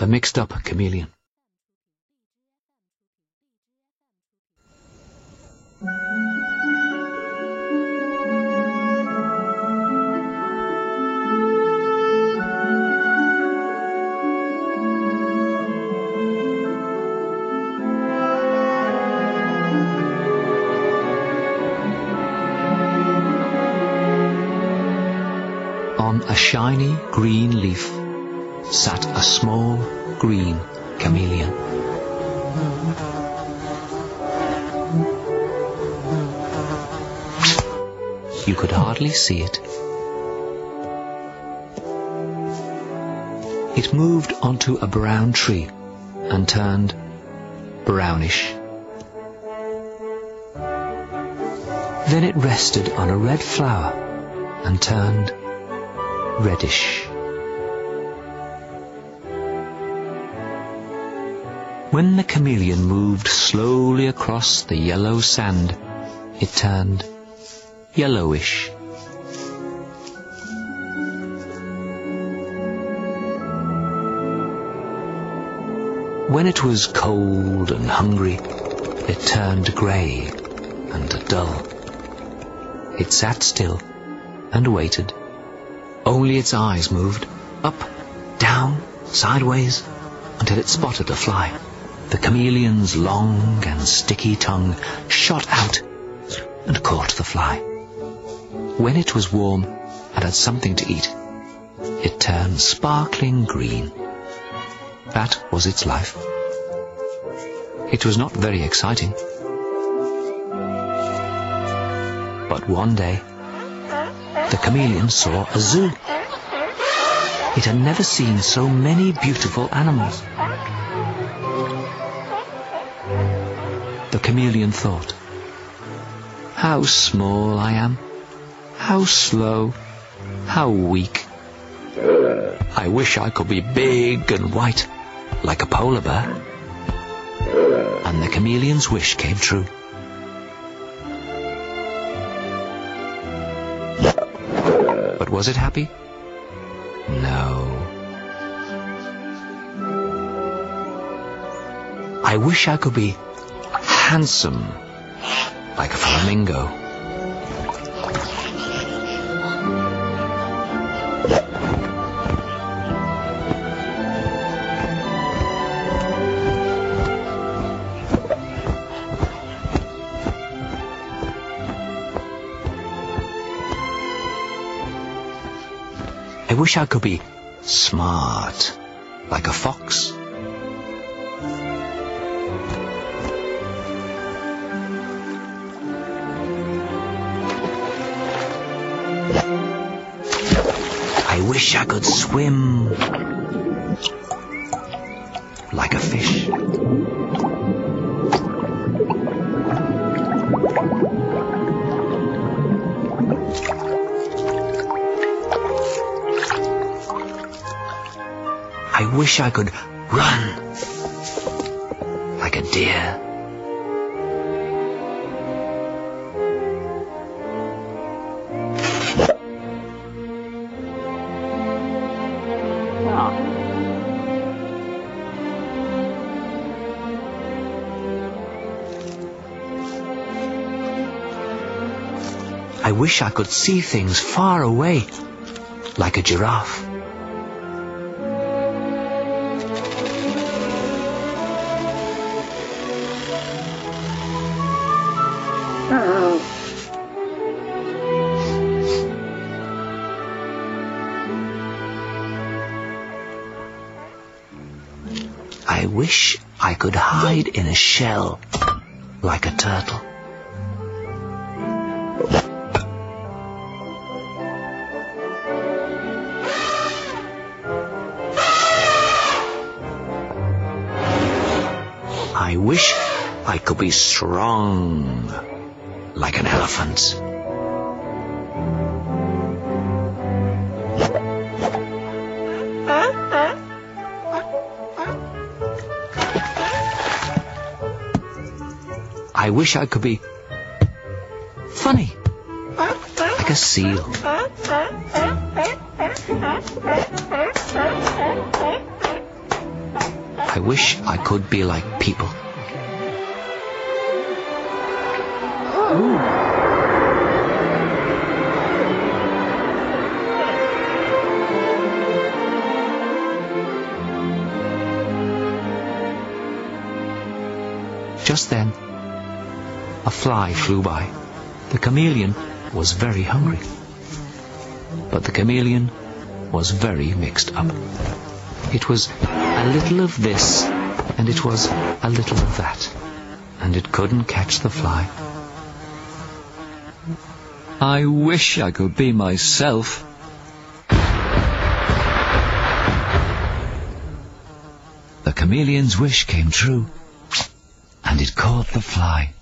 the mixed-up chameleon. On a shiny green leaf sat a small green chameleon. You could hardly see it. It moved onto a brown tree and turned brownish. Then it rested on a red flower and turned reddish. When the chameleon moved slowly across the yellow sand, it turned yellowish. When it was cold and hungry, it turned grey and dull. It sat still and waited. Only its eyes moved, up, down, sideways, until it spotted a fly. The chameleon's long and sticky tongue shot out and caught the fly. When it was warm and had something to eat, it turned sparkling green. That was its life. It was not very exciting. But one day, the chameleon saw a zoo. It had never seen so many beautiful animals. The chameleon thought, how small I am, how slow, how weak. I wish I could be big and white, like a polar bear. And the chameleon's wish came true. But was it happy? No. I wish I could be handsome, like a flamingo. I wish I could be smart, like a fox. Wish I could swim like a fish. I wish I could run like a deer. I wish I could see things far away, like a giraffe. Oh. I wish I could hide in a shell like a turtle. I wish I could be strong like an elephant. I wish I could be funny like a seal. I wish I could be like people. Just then, a fly flew by. The chameleon was very hungry. But the chameleon was very mixed up. It was a little of this, and it was a little of that, and it couldn't catch the fly. I wish I could be myself. The chameleon's wish came true, and it caught the fly.